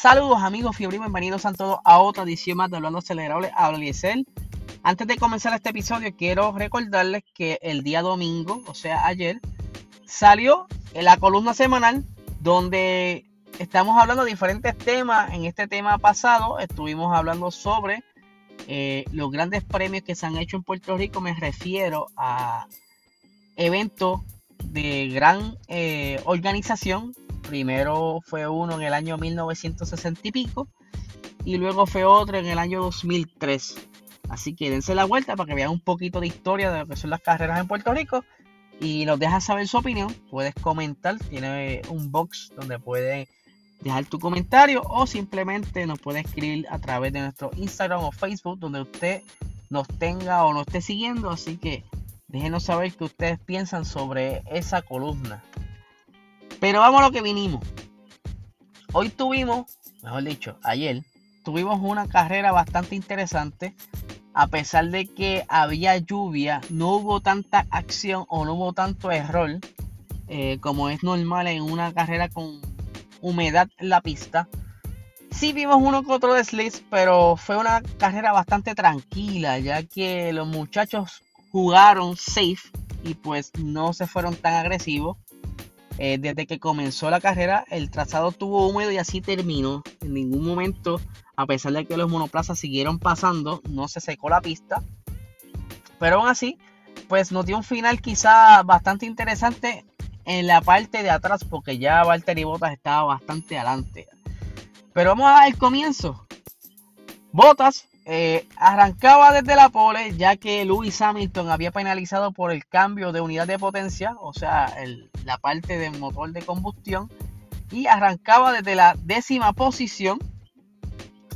Saludos amigos fiebre, bienvenidos a todos a otra edición más de Hablando Acelerable. Habla Liesel. Antes de comenzar este episodio, quiero recordarles que el día domingo, o sea ayer, salió en la columna semanal donde estamos hablando de diferentes temas. En este tema pasado estuvimos hablando sobre eh, los grandes premios que se han hecho en Puerto Rico. Me refiero a eventos de gran eh, organización Primero fue uno en el año 1960 y pico y luego fue otro en el año 2003. Así que dense la vuelta para que vean un poquito de historia de lo que son las carreras en Puerto Rico y nos dejas saber su opinión. Puedes comentar, tiene un box donde puedes dejar tu comentario o simplemente nos puede escribir a través de nuestro Instagram o Facebook donde usted nos tenga o nos esté siguiendo. Así que déjenos saber qué ustedes piensan sobre esa columna. Pero vamos a lo que vinimos. Hoy tuvimos, mejor dicho, ayer, tuvimos una carrera bastante interesante. A pesar de que había lluvia, no hubo tanta acción o no hubo tanto error eh, como es normal en una carrera con humedad en la pista. Sí vimos uno que otro desliz, pero fue una carrera bastante tranquila, ya que los muchachos jugaron safe y pues no se fueron tan agresivos. Eh, desde que comenzó la carrera, el trazado tuvo húmedo y así terminó. En ningún momento, a pesar de que los monoplazas siguieron pasando, no se secó la pista. Pero aún así, pues nos dio un final quizá bastante interesante en la parte de atrás, porque ya Valtteri Bottas estaba bastante adelante. Pero vamos al comienzo. Bottas eh, arrancaba desde la pole ya que Lewis Hamilton había penalizado por el cambio de unidad de potencia, o sea, la parte del motor de combustión, y arrancaba desde la décima posición,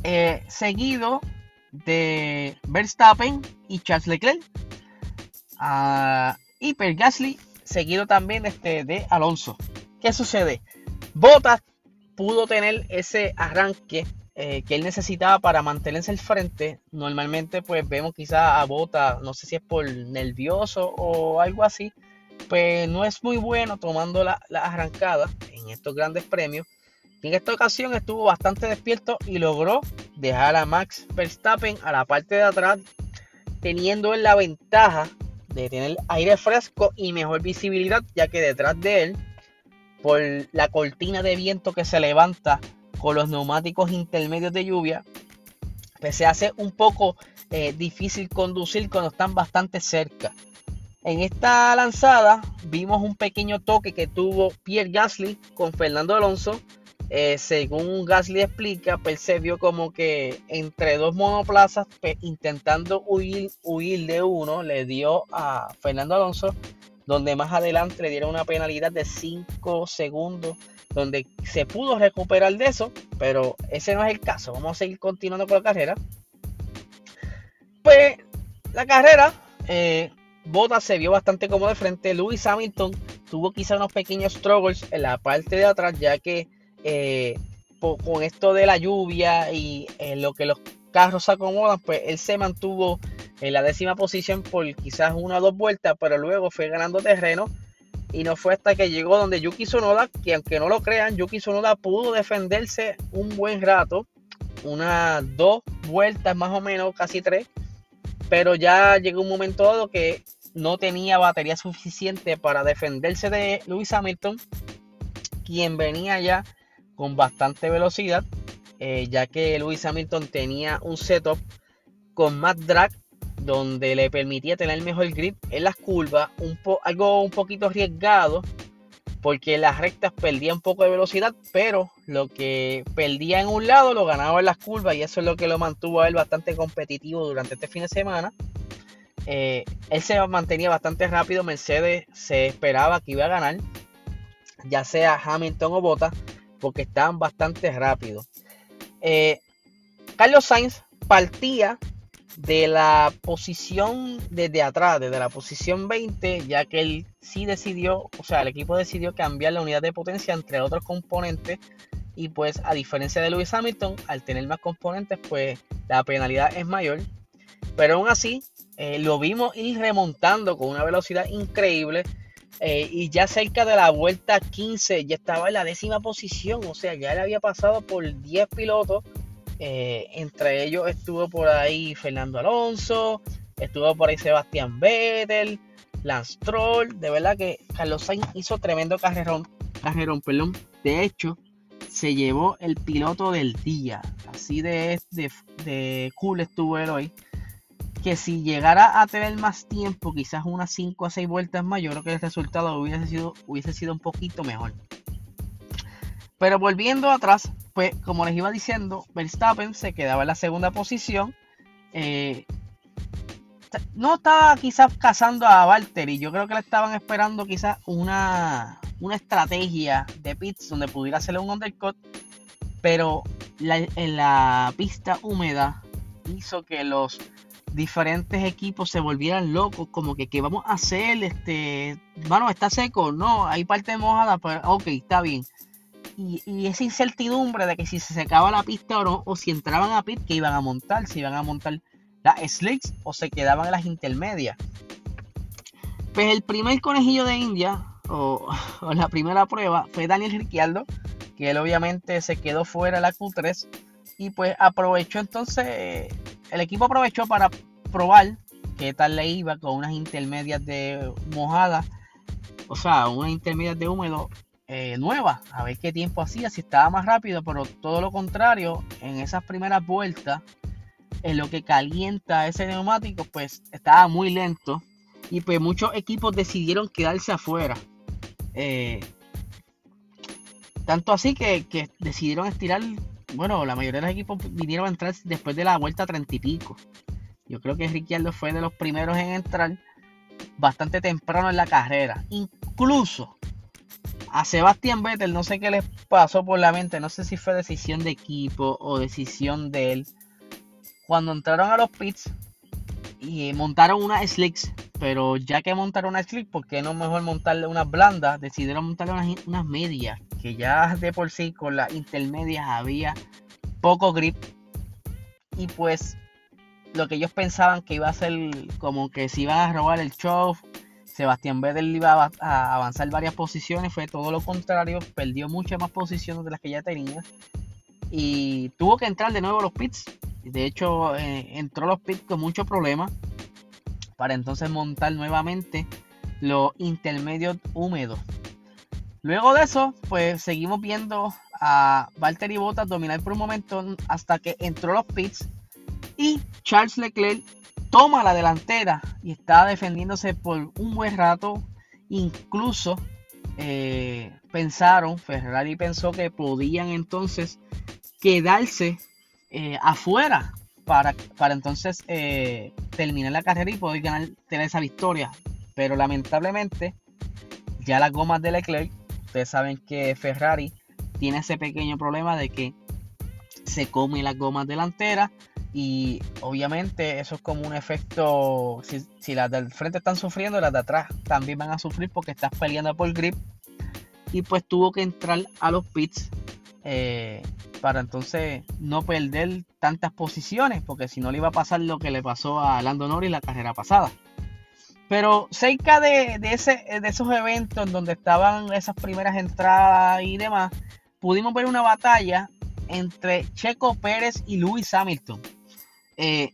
eh, seguido de Verstappen y Charles Leclerc, uh, y Per Gasly, seguido también este, de Alonso. ¿Qué sucede? Bottas pudo tener ese arranque eh, que él necesitaba para mantenerse al frente. Normalmente pues vemos quizá a Bota, no sé si es por nervioso o algo así, pues no es muy bueno tomando la, la arrancada en estos grandes premios. en esta ocasión estuvo bastante despierto y logró dejar a Max Verstappen a la parte de atrás, teniendo la ventaja de tener aire fresco y mejor visibilidad, ya que detrás de él, por la cortina de viento que se levanta con los neumáticos intermedios de lluvia, pues se hace un poco eh, difícil conducir cuando están bastante cerca. En esta lanzada vimos un pequeño toque que tuvo Pierre Gasly con Fernando Alonso. Eh, según Gasly explica, pues se vio como que entre dos monoplazas, pues, intentando huir, huir de uno, le dio a Fernando Alonso, donde más adelante le dieron una penalidad de 5 segundos donde se pudo recuperar de eso, pero ese no es el caso. Vamos a seguir continuando con la carrera. Pues la carrera, eh, se vio bastante cómodo de frente. Lewis Hamilton tuvo quizá unos pequeños struggles en la parte de atrás, ya que eh, con esto de la lluvia y en lo que los carros se acomodan, pues él se mantuvo en la décima posición por quizás una o dos vueltas, pero luego fue ganando terreno. Y no fue hasta que llegó donde Yuki Sonoda, que aunque no lo crean, Yuki Sonoda pudo defenderse un buen rato, unas dos vueltas más o menos, casi tres, pero ya llegó un momento dado que no tenía batería suficiente para defenderse de Lewis Hamilton, quien venía ya con bastante velocidad, eh, ya que Lewis Hamilton tenía un setup con más drag donde le permitía tener mejor grip en las curvas, un algo un poquito arriesgado, porque las rectas perdía un poco de velocidad, pero lo que perdía en un lado lo ganaba en las curvas y eso es lo que lo mantuvo a él bastante competitivo durante este fin de semana. Eh, él se mantenía bastante rápido, Mercedes se esperaba que iba a ganar, ya sea Hamilton o Bottas, porque estaban bastante rápidos. Eh, Carlos Sainz partía de la posición desde atrás, desde la posición 20, ya que él sí decidió, o sea, el equipo decidió cambiar la unidad de potencia entre otros componentes y pues a diferencia de Lewis Hamilton, al tener más componentes, pues la penalidad es mayor. Pero aún así, eh, lo vimos ir remontando con una velocidad increíble. Eh, y ya cerca de la vuelta 15 ya estaba en la décima posición, o sea, ya él había pasado por 10 pilotos. Eh, entre ellos estuvo por ahí Fernando Alonso, estuvo por ahí Sebastián Vettel, Lance Troll. De verdad que Carlos Sainz hizo tremendo carrerón, carrerón, perdón. De hecho, se llevó el piloto del día. Así de, de, de cool estuvo él hoy que si llegara a tener más tiempo, quizás unas 5 a 6 vueltas más, yo creo que el resultado hubiese sido, hubiese sido un poquito mejor. Pero volviendo atrás, pues como les iba diciendo, Verstappen se quedaba en la segunda posición. Eh, no estaba quizás cazando a Valtteri, yo creo que le estaban esperando quizás una, una estrategia de pits donde pudiera hacerle un undercut, pero en la pista húmeda hizo que los diferentes equipos se volvieran locos, como que qué vamos a hacer, este, bueno, está seco, no, hay parte mojada, pero ok, está bien. Y, esa incertidumbre de que si se secaba la pista o no, o si entraban a pit, que iban a montar, si iban a montar las slicks o se quedaban las intermedias. Pues el primer conejillo de India, o, la primera prueba, fue Daniel Ricciardo, que él obviamente se quedó fuera de la Q3 y pues aprovechó entonces el equipo aprovechó para probar qué tal le iba con unas intermedias de mojada, o sea, unas intermedias de húmedo eh, nuevas, a ver qué tiempo hacía, si estaba más rápido, pero todo lo contrario, en esas primeras vueltas, en lo que calienta ese neumático, pues estaba muy lento y pues muchos equipos decidieron quedarse afuera. Eh, tanto así que, que decidieron estirar bueno, la mayoría de los equipos vinieron a entrar después de la vuelta 30 y pico. Yo creo que Ricciardo fue de los primeros en entrar bastante temprano en la carrera. Incluso a Sebastián Vettel, no sé qué les pasó por la mente, no sé si fue decisión de equipo o decisión de él. Cuando entraron a los pits y montaron una slicks, pero ya que montaron una slick, ¿por qué no mejor montarle unas blandas? Decidieron montarle unas, unas medias que ya de por sí con las intermedias había poco grip. Y pues lo que ellos pensaban que iba a ser como que si iban a robar el show Sebastián Vettel iba a avanzar varias posiciones fue todo lo contrario perdió muchas más posiciones de las que ya tenía. Y tuvo que entrar de nuevo a los pits de hecho eh, entró a los pits con mucho problema para entonces montar nuevamente los intermedios húmedos Luego de eso, pues seguimos viendo a Valtteri Bottas dominar por un momento hasta que entró los pits y Charles Leclerc toma la delantera y está defendiéndose por un buen rato. Incluso eh, pensaron, Ferrari pensó que podían entonces quedarse eh, afuera para, para entonces eh, terminar la carrera y poder ganar, tener esa victoria. Pero lamentablemente ya las gomas de Leclerc Ustedes saben que Ferrari tiene ese pequeño problema de que se come las gomas delanteras y obviamente eso es como un efecto, si, las del frente están sufriendo, las de atrás también van a sufrir porque estás peleando por grip y pues tuvo que entrar a los pits eh, para entonces no perder tantas posiciones porque si no le iba a pasar lo que le pasó a Lando Norris la carrera pasada. Pero cerca de, ese, de esos eventos donde estaban esas primeras entradas y demás, pudimos ver una batalla entre Checo Pérez y Lewis Hamilton. Eh,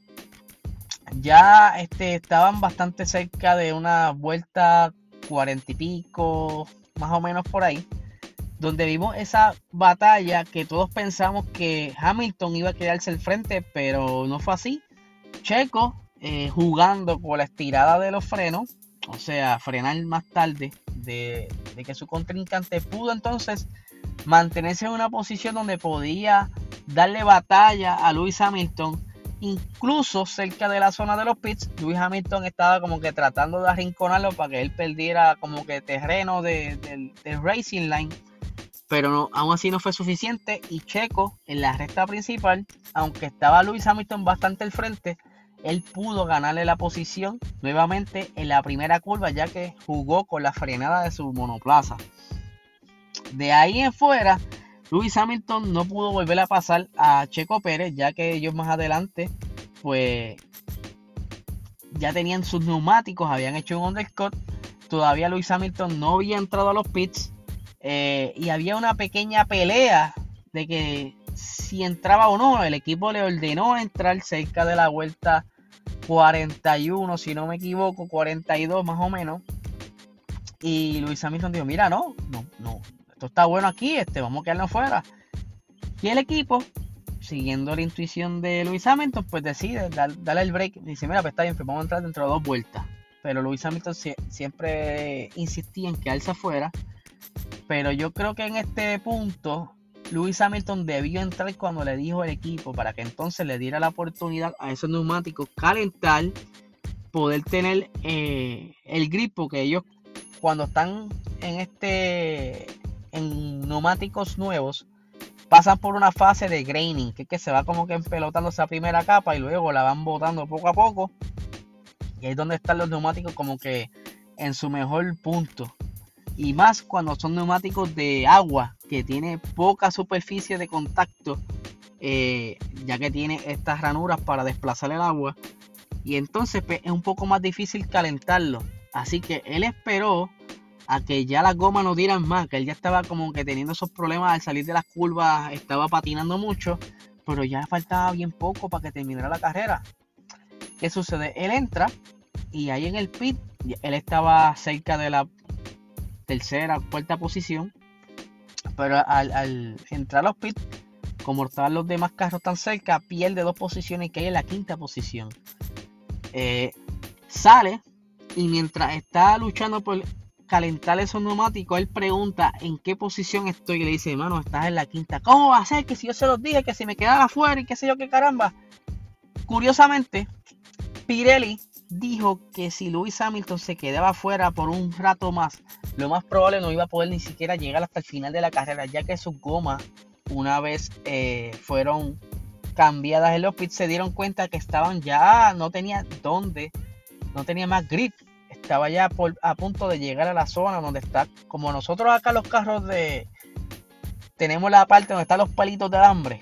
ya este, estaban bastante cerca de una vuelta cuarenta y pico, más o menos por ahí, donde vimos esa batalla que todos pensamos que Hamilton iba a quedarse al frente, pero no fue así. Checo eh, jugando con la estirada de los frenos, o sea, frenar más tarde de, que su contrincante pudo entonces mantenerse en una posición donde podía darle batalla a Lewis Hamilton, incluso cerca de la zona de los pits. Lewis Hamilton estaba como que tratando de arrinconarlo para que él perdiera como que terreno de, Racing Line. Pero aún así no fue suficiente. Y Checo en la recta principal, aunque estaba Lewis Hamilton bastante al frente, él pudo ganarle la posición nuevamente en la primera curva ya que jugó con la frenada de su monoplaza. De ahí en fuera, Lewis Hamilton no pudo volver a pasar a Checo Pérez ya que ellos más adelante pues ya tenían sus neumáticos, habían hecho un undercut todavía Luis Hamilton no había entrado a los pits eh, y había una pequeña pelea de que si entraba o no, el equipo le ordenó entrar cerca de la vuelta 41, si no me equivoco, 42 más o menos. Y Luis Hamilton dijo, mira, no, no, no, esto está bueno aquí, este, vamos a quedarnos fuera. Y el equipo, siguiendo la intuición de Luis Hamilton, pues decide darle el break. Dice, mira, pues está bien, pues vamos a entrar dentro de dos vueltas. Pero Luis Hamilton siempre insistía en quedarse afuera. Pero yo creo que en este punto Luis Hamilton debió entrar cuando le dijo el equipo para que entonces le diera la oportunidad a esos neumáticos calentar, poder tener eh, el grip, porque ellos cuando están en este en neumáticos nuevos pasan por una fase de graining, que es que se va como que empelotando esa primera capa y luego la van botando poco a poco. Y ahí es donde están los neumáticos como que en su mejor punto. Y más cuando son neumáticos de agua, que tiene poca superficie de contacto, eh, ya que tiene estas ranuras para desplazar el agua. Y entonces pues, es un poco más difícil calentarlo. Así que él esperó a que ya las gomas no tiran más, que él ya estaba como que teniendo esos problemas al salir de las curvas, estaba patinando mucho, pero ya faltaba bien poco para que terminara la carrera. ¿Qué sucede? Él entra y ahí en el pit, él estaba cerca de la tercera, cuarta posición, pero al, entrar a los pits, como estaban los demás carros tan cerca, pierde dos posiciones y cae en la quinta posición. Eh, sale y mientras está luchando por calentar esos neumáticos, él pregunta en qué posición estoy y le dice, hermano, estás en la quinta. ¿Cómo va a ser que si yo se los dije que si me quedara afuera y qué sé yo qué caramba? Curiosamente, Pirelli dijo que si Lewis Hamilton se quedaba afuera por un rato más, lo más probable no iba a poder ni siquiera llegar hasta el final de la carrera, ya que sus gomas, una vez eh, fueron cambiadas en los se dieron cuenta que estaban ya, no tenía dónde, no tenía más grip estaba ya a punto de llegar a la zona donde está, como nosotros acá los carros de, tenemos la parte donde están los palitos de alambre,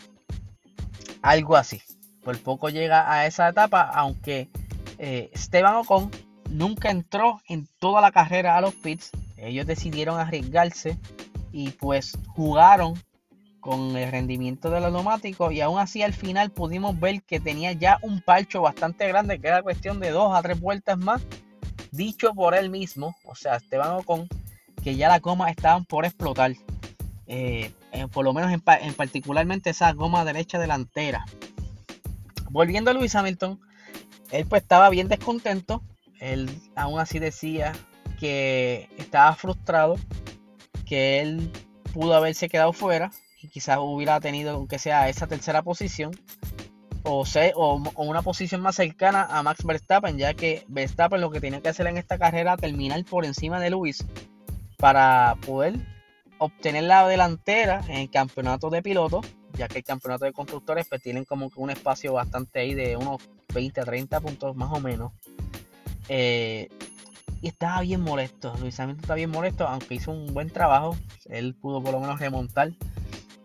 algo así. Por poco llega a esa etapa, aunque eh, Esteban Ocon nunca entró en toda la carrera a los pits. Ellos decidieron arriesgarse y pues jugaron con el rendimiento de los neumáticos y aún así al final pudimos ver que tenía ya un parcho bastante grande que era cuestión de dos a tres vueltas más dicho por él mismo, o sea, Esteban Ocon, que ya las gomas estaban por explotar. Eh, eh, por lo menos en, particularmente esa goma derecha delantera. Volviendo a Luis Hamilton, él pues estaba bien descontento. Él aún así decía que estaba frustrado, que él pudo haberse quedado fuera y quizás hubiera tenido, aunque sea esa tercera posición, o, o, una posición más cercana a Max Verstappen, ya que Verstappen lo que tenía que hacer en esta carrera era terminar por encima de Luis para poder obtener la delantera en el campeonato de pilotos, ya que el campeonato de constructores pues tienen como que un espacio bastante ahí de unos 20 a 30 puntos más o menos. Eh, y estaba bien molesto, Luis Hamilton está bien molesto, aunque hizo un buen trabajo, él pudo por lo menos remontar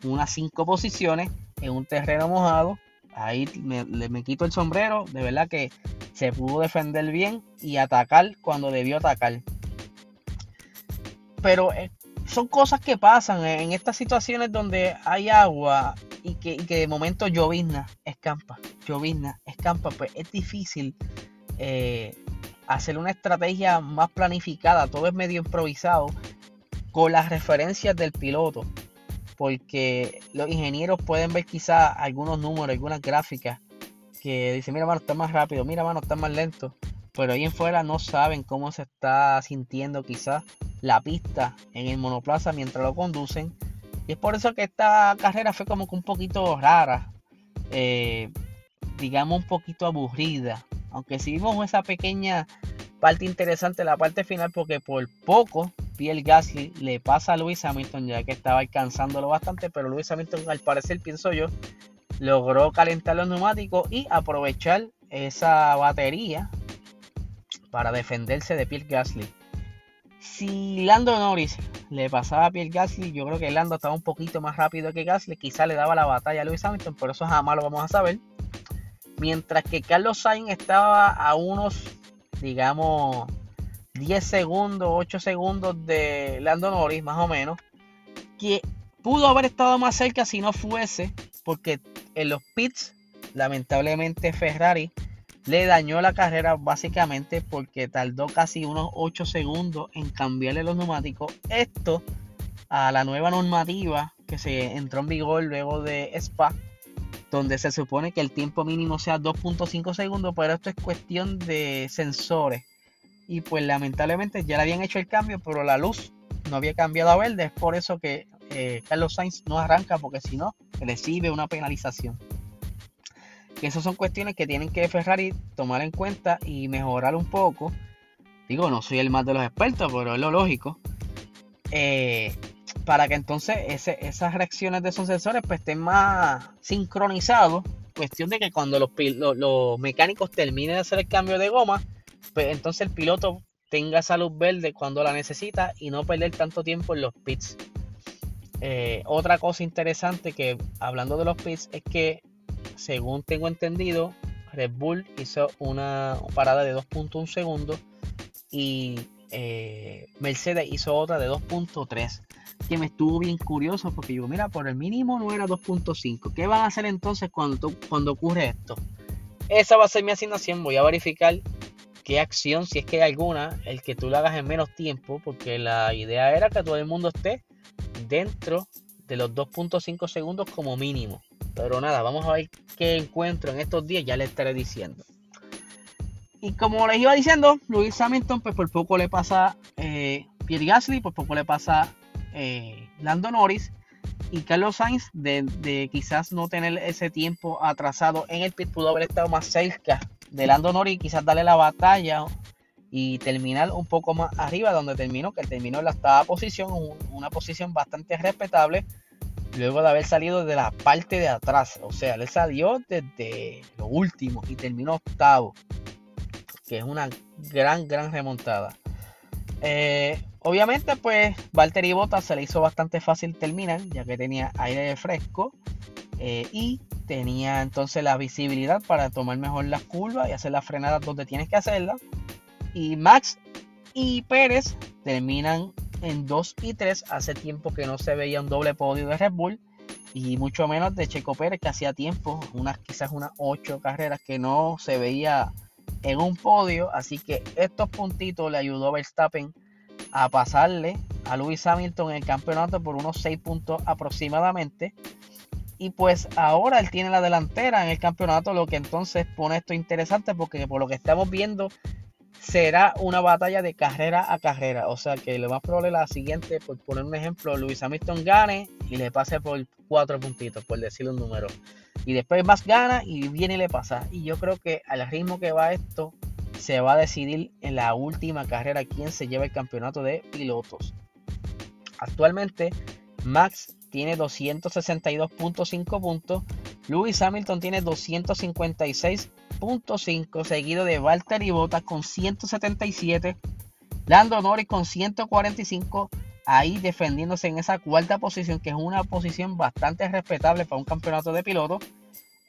unas 5 posiciones en un terreno mojado ahí me, me, quito el sombrero, de verdad que se pudo defender bien y atacar cuando debió atacar. Pero eh, son cosas que pasan en estas situaciones donde hay agua y que, de momento llovizna, escampa, llovizna, escampa, pues es difícil eh, hacer una estrategia más planificada, todo es medio improvisado con las referencias del piloto porque los ingenieros pueden ver quizás algunos números, algunas gráficas que dicen, mira, mano, está más rápido, mira, mano, está más lento, pero ahí en fuera no saben cómo se está sintiendo quizás la pista en el monoplaza mientras lo conducen. Y es por eso que esta carrera fue como que un poquito rara, eh, digamos un poquito aburrida, aunque sí vimos esa pequeña parte interesante, la parte final, porque por poco Pierre Gasly le pasa a Luis Hamilton, ya que estaba alcanzándolo bastante, pero Luis Hamilton, al parecer, pienso yo, logró calentar los neumáticos y aprovechar esa batería para defenderse de Pierre Gasly. Si Lando Norris le pasaba a Pierre Gasly, yo creo que Lando estaba un poquito más rápido que Gasly, quizá le daba la batalla a Luis Hamilton, pero eso jamás lo vamos a saber. Mientras que Carlos Sainz estaba a unos, digamos, 10 segundos, 8 segundos de Lando Norris, más o menos, que pudo haber estado más cerca si no fuese, porque en los pits, lamentablemente Ferrari le dañó la carrera básicamente porque tardó casi unos 8 segundos en cambiarle los neumáticos. Esto a la nueva normativa que se entró en vigor luego de Spa, donde se supone que el tiempo mínimo sea 2.5 segundos, pero esto es cuestión de sensores. Y pues lamentablemente ya le habían hecho el cambio, pero la luz no había cambiado a verde. Es por eso que eh, Carlos Sainz no arranca, porque si no, recibe una penalización. Que esas son cuestiones que tienen que Ferrari tomar en cuenta y mejorar un poco. Digo, no soy el más de los expertos, pero es lo lógico. Eh, para que entonces esas reacciones de esos sensores pues, estén más sincronizados. Cuestión de que cuando los, mecánicos terminen de hacer el cambio de goma, pues entonces el piloto tenga esa luz verde cuando la necesita y no perder tanto tiempo en los pits. Eh, otra cosa interesante que hablando de los pits es que según tengo entendido, Red Bull hizo una parada de 2.1 segundos y eh, Mercedes hizo otra de 2.3 que me estuvo bien curioso porque digo, mira, por el mínimo no era 2.5. ¿Qué van a hacer entonces cuando, cuando ocurre esto? Esa va a ser mi asignación. Voy a verificar qué acción, si es que hay alguna, el que tú la hagas en menos tiempo, porque la idea era que todo el mundo esté dentro de los 2.5 segundos como mínimo. Pero nada, vamos a ver qué encuentro en estos días, ya les estaré diciendo. Y como les iba diciendo, Luis Hamilton, pues por poco le pasa eh, Pierre Gasly, por poco le pasa eh, Lando Norris. Y Carlos Sainz, de, quizás no tener ese tiempo atrasado en el pit, pudo haber estado más cerca de Lando Norris, quizás darle la batalla y terminar un poco más arriba donde terminó, que terminó en la octava posición, una posición bastante respetable luego de haber salido de la parte de atrás. O sea, él salió desde lo último y terminó octavo, que es una gran, gran remontada. Eh, obviamente, pues Valtteri Bottas se le hizo bastante fácil terminar, ya que tenía aire fresco eh, y tenía entonces la visibilidad para tomar mejor las curvas y hacer las frenadas donde tienes que hacerlas. Y Max y Pérez terminan en 2 y 3. Hace tiempo que no se veía un doble podio de Red Bull y mucho menos de Checo Pérez, que hacía tiempo, unas quizás unas 8 carreras que no se veía en un podio. Así que estos puntitos le ayudó a Verstappen a pasarle a Lewis Hamilton en el campeonato por unos 6 puntos aproximadamente. Y pues ahora él tiene la delantera en el campeonato, lo que entonces pone esto interesante porque por lo que estamos viendo será una batalla de carrera a carrera. O sea que lo más probable es la siguiente, por poner un ejemplo, Luis Hamilton gane y le pase por cuatro puntitos, por decirle un número. Y después más gana y viene y le pasa. Y yo creo que al ritmo que va esto, se va a decidir en la última carrera quién se lleva el campeonato de pilotos. Actualmente, Max tiene 262.5 puntos. Lewis Hamilton tiene 256 5 seguido de Valtteri Bottas con 177, Lando Norris con 145, ahí defendiéndose en esa cuarta posición, que es una posición bastante respetable para un campeonato de pilotos.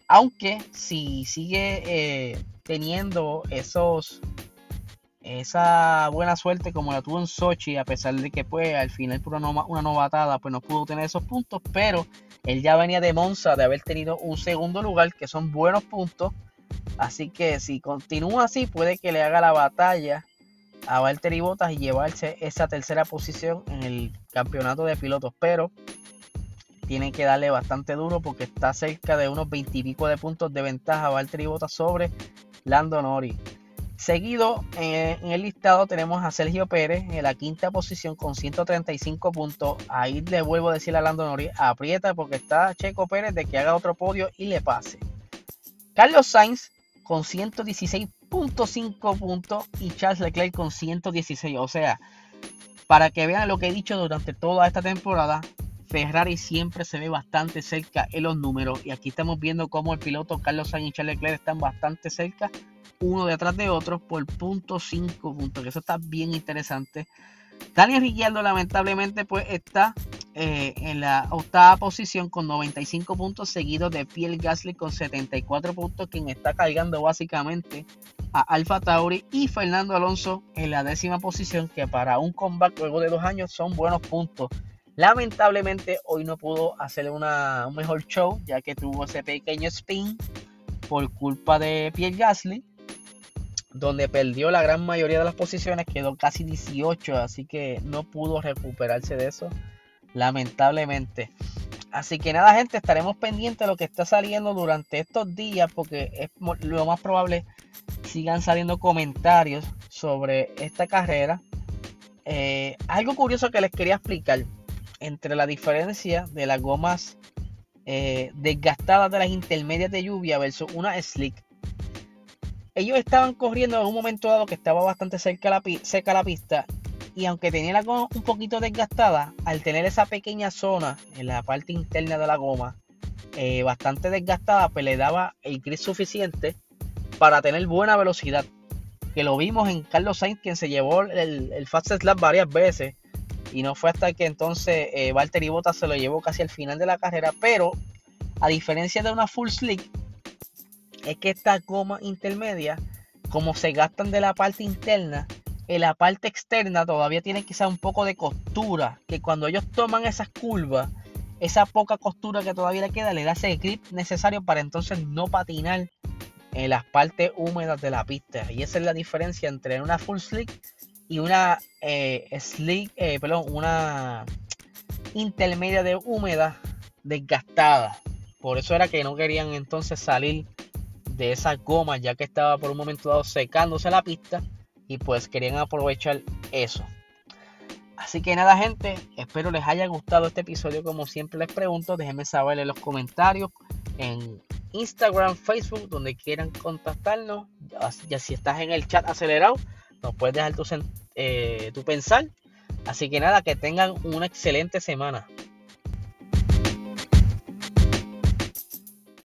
Aunque si sigue eh, teniendo esos esa buena suerte como la tuvo en Sochi, a pesar de que pues al final por una, una novatada pues no pudo tener esos puntos, pero él ya venía de Monza de haber tenido un segundo lugar, que son buenos puntos, Así que si continúa así, puede que le haga la batalla a Valtteri Bottas y llevarse esa tercera posición en el campeonato de pilotos. Pero tiene que darle bastante duro porque está cerca de unos 20 y pico de puntos de ventaja a Valtteri Bottas sobre Lando Norris. Seguido en, el listado tenemos a Sergio Pérez en la quinta posición con 135 puntos. Ahí le vuelvo a decir a Lando Norris, aprieta porque está Checo Pérez de que haga otro podio y le pase. Carlos Sainz con 116.5 puntos y Charles Leclerc con 116. O sea, para que vean lo que he dicho durante toda esta temporada, Ferrari siempre se ve bastante cerca en los números. Y aquí estamos viendo cómo el piloto Carlos Sainz y Charles Leclerc están bastante cerca, uno detrás de otro, por punto 5 puntos. Eso está bien interesante. Daniel Ricciardo lamentablemente pues está eh, en la octava posición con 95 puntos, seguido de Pierre Gasly con 74 puntos, quien está cargando básicamente a Alfa Tauri y Fernando Alonso en la décima posición, que para un comeback luego de dos años son buenos puntos. Lamentablemente hoy no pudo hacer una, un mejor show, ya que tuvo ese pequeño spin por culpa de Pierre Gasly, donde perdió la gran mayoría de las posiciones, quedó casi 18, así que no pudo recuperarse de eso lamentablemente. Así que nada, gente, estaremos pendientes de lo que está saliendo durante estos días, porque es lo más probable sigan saliendo comentarios sobre esta carrera. Eh, algo curioso que les quería explicar entre la diferencia de las gomas eh, desgastadas de las intermedias de lluvia versus una slick. Ellos estaban corriendo en un momento dado que estaba bastante cerca seca la pista y aunque tenía la goma un poquito desgastada, al tener esa pequeña zona en la parte interna de la goma eh, bastante desgastada, pues le daba el grip suficiente para tener buena velocidad. Que lo vimos en Carlos Sainz, quien se llevó el, el Fast Slap varias veces. Y no fue hasta que entonces eh, Valtteri Bottas se lo llevó casi al final de la carrera. Pero a diferencia de una full slick, es que esta goma intermedia, como se gastan de la parte interna, en la parte externa todavía tiene quizá un poco de costura, que cuando ellos toman esas curvas, esa poca costura que todavía le queda le da ese grip necesario para entonces no patinar en las partes húmedas de la pista. Y esa es la diferencia entre una full slick y una eh, slick, eh, perdón, una intermedia de húmeda desgastada. Por eso era que no querían entonces salir de esa goma ya que estaba por un momento dado secándose la pista y pues querían aprovechar eso. Así que nada gente, espero les haya gustado este episodio como siempre les pregunto, déjenme saber en los comentarios en Instagram, Facebook, donde quieran contactarnos, ya si estás en el chat acelerado, nos puedes dejar tu, eh, tu pensar. Así que nada, que tengan una excelente semana.